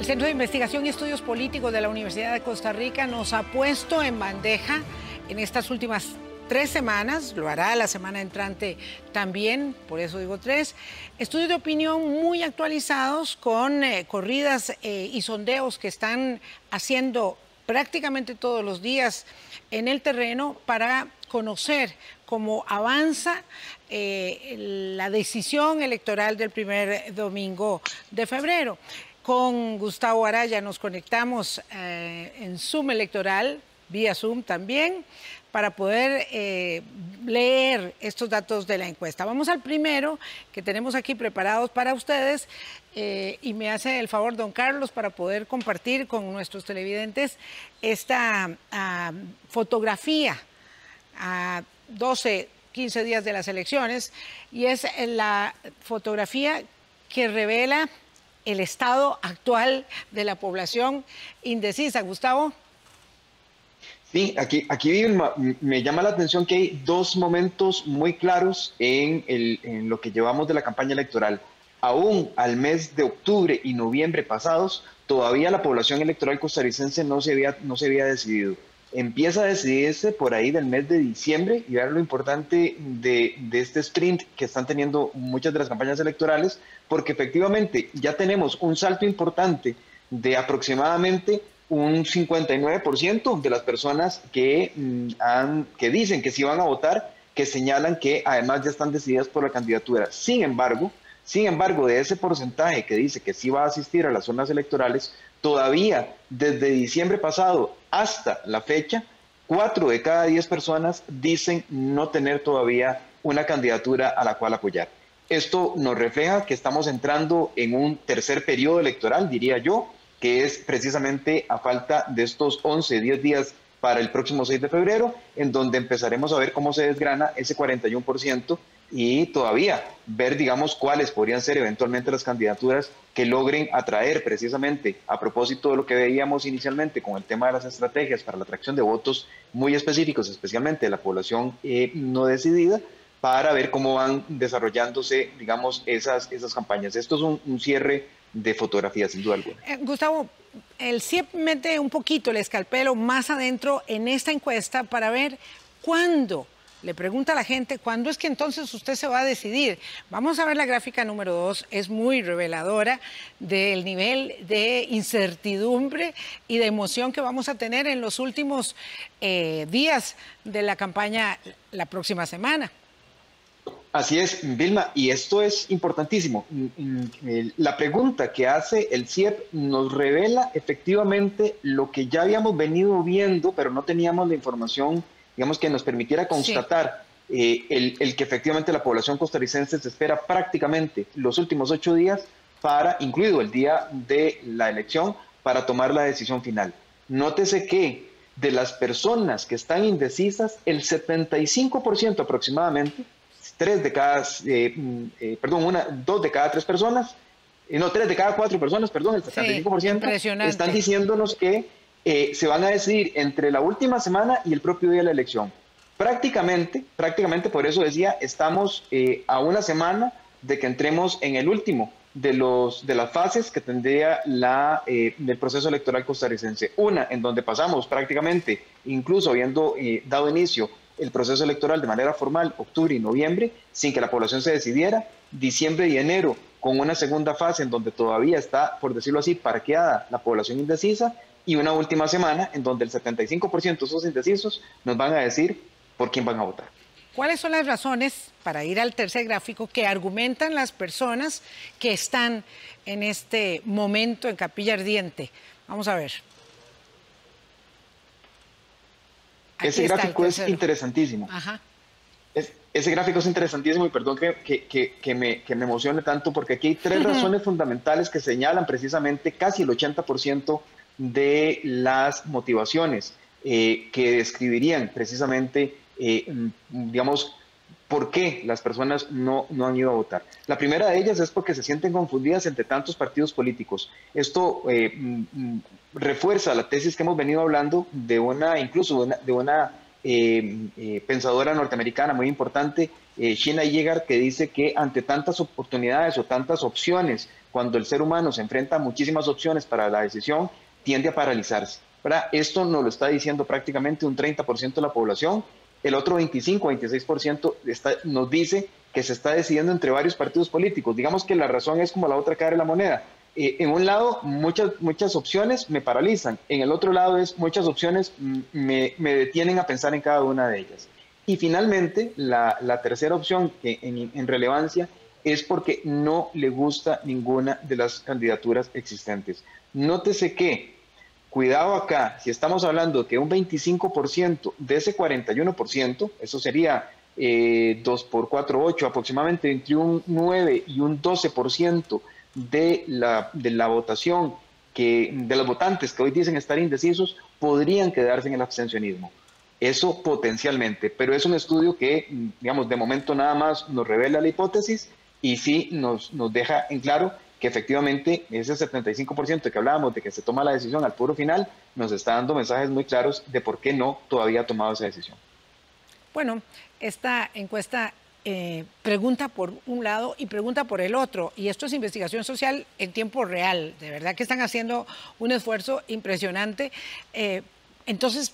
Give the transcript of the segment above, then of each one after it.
El Centro de Investigación y Estudios Políticos de la Universidad de Costa Rica nos ha puesto en bandeja en estas últimas tres semanas, lo hará la semana entrante también, por eso digo tres, estudios de opinión muy actualizados con eh, corridas eh, y sondeos que están haciendo prácticamente todos los días en el terreno para conocer cómo avanza eh, la decisión electoral del primer domingo de febrero. Con Gustavo Araya nos conectamos en Zoom electoral, vía Zoom también, para poder eh, leer estos datos de la encuesta. Vamos al primero que tenemos aquí preparados para ustedes eh, y me hace el favor don Carlos para poder compartir con nuestros televidentes esta ah, fotografía a 12, 15 días de las elecciones y es la fotografía que revela el estado actual de la población indecisa. Gustavo. Sí, aquí, aquí me llama la atención que hay dos momentos muy claros en, el, en lo que llevamos de la campaña electoral. Aún al mes de octubre y noviembre pasados, todavía la población electoral costarricense no se había, no se había decidido. Empieza a decidirse por ahí del mes de diciembre y ver lo importante de, este sprint que están teniendo muchas de las campañas electorales, porque efectivamente ya tenemos un salto importante de aproximadamente un 59% de las personas que, mm, que dicen que sí van a votar, que señalan que además ya están decididas por la candidatura. Sin embargo, sin embargo, de ese porcentaje que dice que sí va a asistir a las zonas electorales, todavía desde diciembre pasado hasta la fecha, cuatro de cada diez personas dicen no tener todavía una candidatura a la cual apoyar. Esto nos refleja que estamos entrando en un tercer periodo electoral, diría yo, que es precisamente a falta de estos 11, 10 días para el próximo 6 de febrero, en donde empezaremos a ver cómo se desgrana ese 41% y todavía ver, digamos, cuáles podrían ser eventualmente las candidaturas que logren atraer precisamente, a propósito de lo que veíamos inicialmente con el tema de las estrategias para la atracción de votos muy específicos, especialmente de la población eh, no decidida, para ver cómo van desarrollándose, digamos, esas, esas campañas. Esto es un cierre de fotografía, sin duda alguna. Eh, Gustavo, el CIEP mete un poquito el escalpelo más adentro en esta encuesta para ver cuándo, le pregunta a la gente, ¿cuándo es que entonces usted se va a decidir? Vamos a ver la gráfica número dos, es muy reveladora del nivel de incertidumbre y de emoción que vamos a tener en los últimos eh, días de la campaña la próxima semana. Así es, Vilma, y esto es importantísimo. Mm, mm, la pregunta que hace el CIEP nos revela efectivamente lo que ya habíamos venido viendo, pero no teníamos la información, digamos, que nos permitiera constatar eh, el, que efectivamente la población costarricense se espera prácticamente los últimos ocho días para, incluido el día de la elección, para tomar la decisión final. Nótese que de las personas que están indecisas, el 75% aproximadamente tres de cada, eh, mm, eh, perdón, una, dos de cada tres personas, no, tres de cada cuatro personas, perdón, el 75% están diciéndonos que se van a decidir entre la última semana y el propio día de la elección. Prácticamente, prácticamente por eso decía, estamos a una semana de que entremos en el último de, los, de las fases que tendría la, del proceso electoral costarricense. Una en donde pasamos prácticamente, incluso habiendo dado inicio el proceso electoral de manera formal octubre y noviembre sin que la población se decidiera, diciembre y enero con una segunda fase en donde todavía está, por decirlo así, parqueada la población indecisa y una última semana en donde el 75% de esos indecisos nos van a decir por quién van a votar. ¿Cuáles son las razones, para ir al tercer gráfico, que argumentan las personas que están en este momento en Capilla Ardiente? Vamos a ver. ese gráfico es interesantísimo. ese gráfico es interesantísimo y perdón que, me, emocione tanto porque aquí hay tres razones fundamentales que señalan precisamente casi el 80% de las motivaciones eh, que describirían precisamente, eh, digamos, por qué las personas no, no han ido a votar. La primera de ellas es porque se sienten confundidas entre tantos partidos políticos. Esto eh, mm, mm, refuerza la tesis que hemos venido hablando de una, incluso de una, pensadora norteamericana muy importante, Sheena que dice que ante tantas oportunidades o tantas opciones, cuando el ser humano se enfrenta a muchísimas opciones para la decisión, tiende a paralizarse. Esto nos lo está diciendo prácticamente un 30% de la población. El otro 25, 26% está, nos dice que se está decidiendo entre varios partidos políticos. Digamos que la razón es como la otra cara de la moneda. Eh, en un lado, muchas, muchas opciones me paralizan. En el otro lado es muchas opciones me, me detienen a pensar en cada una de ellas. Y finalmente, la, tercera opción en, en relevancia es porque no le gusta ninguna de las candidaturas existentes. Nótese que Cuidado acá, si estamos hablando que un 25% de ese 41%, eso sería eh, 2 por 4, 8, aproximadamente entre un 9 y un 12% de la, de la votación, que, de los votantes que hoy dicen estar indecisos, podrían quedarse en el abstencionismo. Eso potencialmente, pero es un estudio que, digamos, de momento nada más nos revela la hipótesis y sí nos, nos deja en claro que efectivamente ese 75% que hablábamos de que se toma la decisión al puro final, nos está dando mensajes muy claros de por qué no todavía ha tomado esa decisión. Bueno, esta encuesta eh, pregunta por un lado y pregunta por el otro. Y esto es investigación social en tiempo real. De verdad que están haciendo un esfuerzo impresionante. Eh, entonces,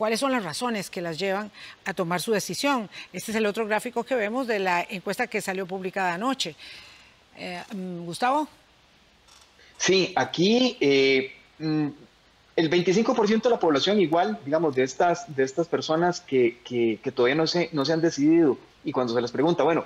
¿cuáles son las razones que las llevan a tomar su decisión? Este es el otro gráfico que vemos de la encuesta que salió publicada anoche. Eh, mm, Gustavo. Sí, aquí eh, mm, el 25% de la población igual, digamos, de estas, de estas personas que, que, todavía no se, no se han decidido y cuando se les pregunta, bueno,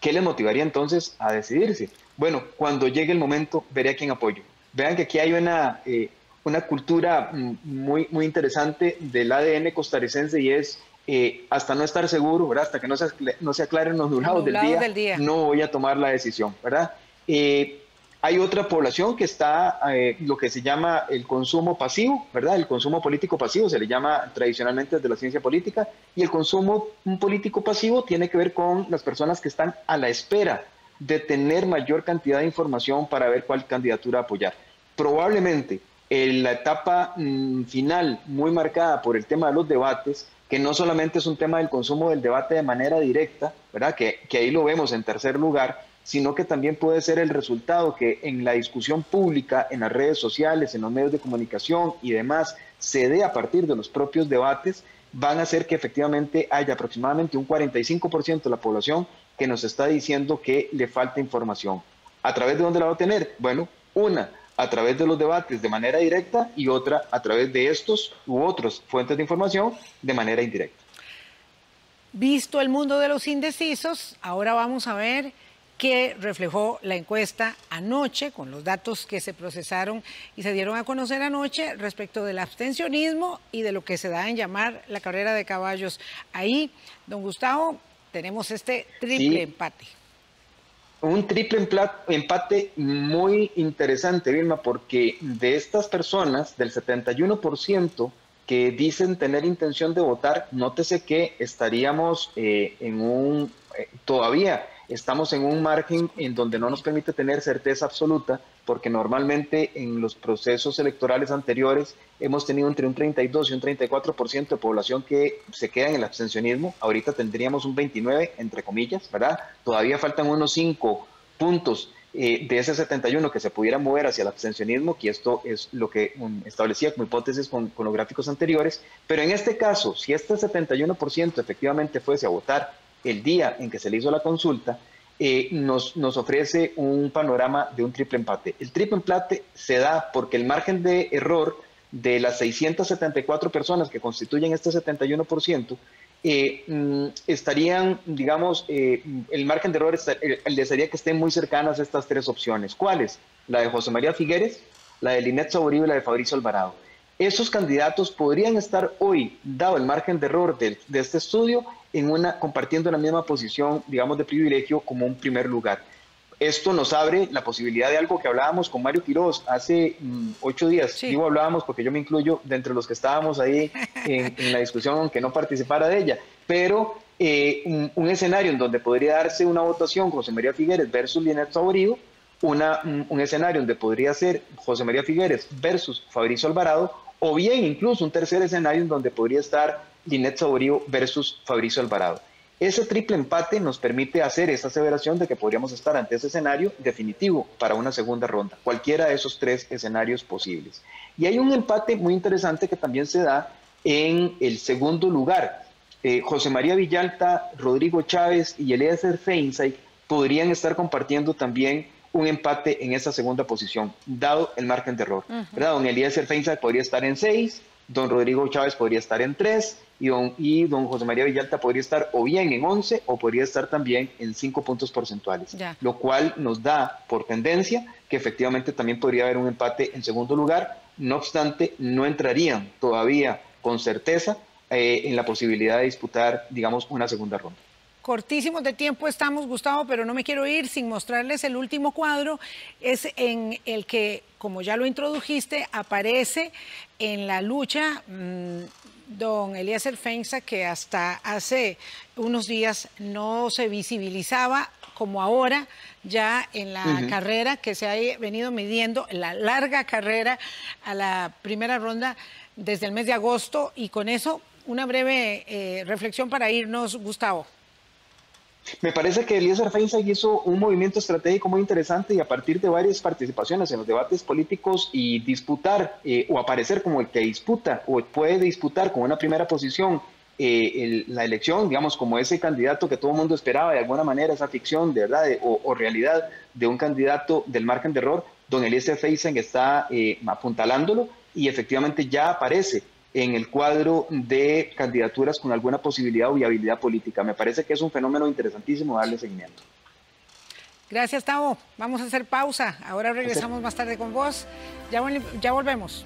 ¿qué les motivaría entonces a decidirse? Bueno, cuando llegue el momento, veré a quién apoyo. Vean que aquí hay una, eh, una cultura mm, muy, muy interesante del ADN costarricense y es eh, hasta no estar seguro, ¿verdad? hasta que no se, no se aclaren los nublados, del, día, no voy a tomar la decisión. ¿verdad? Eh, hay otra población que está eh, lo que se llama el consumo pasivo, ¿verdad? El consumo político pasivo se le llama tradicionalmente desde la ciencia política y el consumo político pasivo tiene que ver con las personas que están a la espera de tener mayor cantidad de información para ver cuál candidatura apoyar. Probablemente en la etapa mm, final, muy marcada por el tema de los debates, que no solamente es un tema del consumo del debate de manera directa, ¿verdad? Que, que ahí lo vemos en tercer lugar, sino que también puede ser el resultado que en la discusión pública, en las redes sociales, en los medios de comunicación y demás, se dé a partir de los propios debates, van a hacer que efectivamente haya aproximadamente un 45% de la población que nos está diciendo que le falta información. ¿A través de dónde la va a tener? Bueno, una, a través de los debates de manera directa y otra a través de estos u otros fuentes de información de manera indirecta. Visto el mundo de los indecisos, ahora vamos a ver qué reflejó la encuesta anoche con los datos que se procesaron y se dieron a conocer anoche respecto del abstencionismo y de lo que se da en llamar la carrera de caballos. Ahí, don Gustavo, tenemos este triple empate un triple empate muy interesante, Vilma, porque de estas personas, del 71% que dicen tener intención de votar, nótese que estaríamos eh, en un, eh, todavía estamos en un margen en donde no nos permite tener certeza absoluta, porque normalmente en los procesos electorales anteriores hemos tenido entre un 32 y un 34% de población que se queda en el abstencionismo. Ahorita tendríamos un 29, entre comillas, ¿verdad? Todavía faltan unos 5 puntos eh, de ese 71 que se pudiera mover hacia el abstencionismo, que esto es lo que um, establecía como hipótesis con, con, los gráficos anteriores, pero en este caso, si este 71% efectivamente fuese a votar el día en que se le hizo la consulta, eh, nos, nos ofrece un panorama de un triple empate. El triple empate se da porque el margen de error de las 674 personas que constituyen este 71%, eh, mm, estarían, digamos, eh, el margen de error el, desearía que estén muy cercanas a estas tres opciones. ¿Cuáles? La de José María Figueres, la de Linet Saborío y la de Fabricio Alvarado. Esos candidatos podrían estar hoy, dado el margen de error de, de este estudio, en una, compartiendo la misma posición, digamos, de privilegio como un primer lugar. Esto nos abre la posibilidad de algo que hablábamos con Mario Quiroz hace mm, ocho días. Digo hablábamos porque yo me incluyo de entre los que estábamos ahí en, la discusión, aunque no participara de ella. Pero eh, un, escenario en donde podría darse una votación José María Figueres versus Linet Saborido, una, un escenario donde podría ser José María Figueres versus Fabricio Alvarado, o bien incluso un tercer escenario en donde podría estar Linet Saborío versus Fabricio Alvarado. Ese triple empate nos permite hacer esa aseveración de que podríamos estar ante ese escenario definitivo para una segunda ronda, cualquiera de esos tres escenarios posibles. Y hay un empate muy interesante que también se da en el segundo lugar. Eh, José María Villalta, Rodrigo Chávez y Eliezer Feinstein podrían estar compartiendo también un empate en esa segunda posición, dado el margen de error. ¿verdad? Don Eliezer Feinstein podría estar en 6, don Rodrigo Chávez podría estar en 3 y don, y don José María Villalta podría estar o bien en 11 o podría estar también en 5 puntos porcentuales, lo cual nos da por tendencia que efectivamente también podría haber un empate en segundo lugar, no obstante, no entrarían todavía con certeza eh, en la posibilidad de disputar, digamos, una segunda ronda. Cortísimos de tiempo estamos, Gustavo, pero no me quiero ir sin mostrarles el último cuadro. Es en el que, como ya lo introdujiste, aparece en la lucha mm, don Eliezer Feinza, que hasta hace unos días no se visibilizaba como ahora, ya en la carrera que se ha venido midiendo, la larga carrera a la primera ronda desde el mes de agosto. Y con eso, una breve eh, reflexión para irnos, Gustavo. Me parece que Eliezer Feinstein hizo un movimiento estratégico muy interesante y a partir de varias participaciones en los debates políticos y disputar eh, o aparecer como el que disputa o puede disputar con una primera posición eh, la elección, digamos, como ese candidato que todo el mundo esperaba de alguna manera, esa ficción de verdad o, realidad de un candidato del margen de error, don Eliezer Feinstein está eh, apuntalándolo y efectivamente ya aparece en el cuadro de candidaturas con alguna posibilidad o viabilidad política. Me parece que es un fenómeno interesantísimo darle seguimiento. Gracias, Tavo. Vamos a hacer pausa. Ahora regresamos más tarde con vos. Ya, ya volvemos.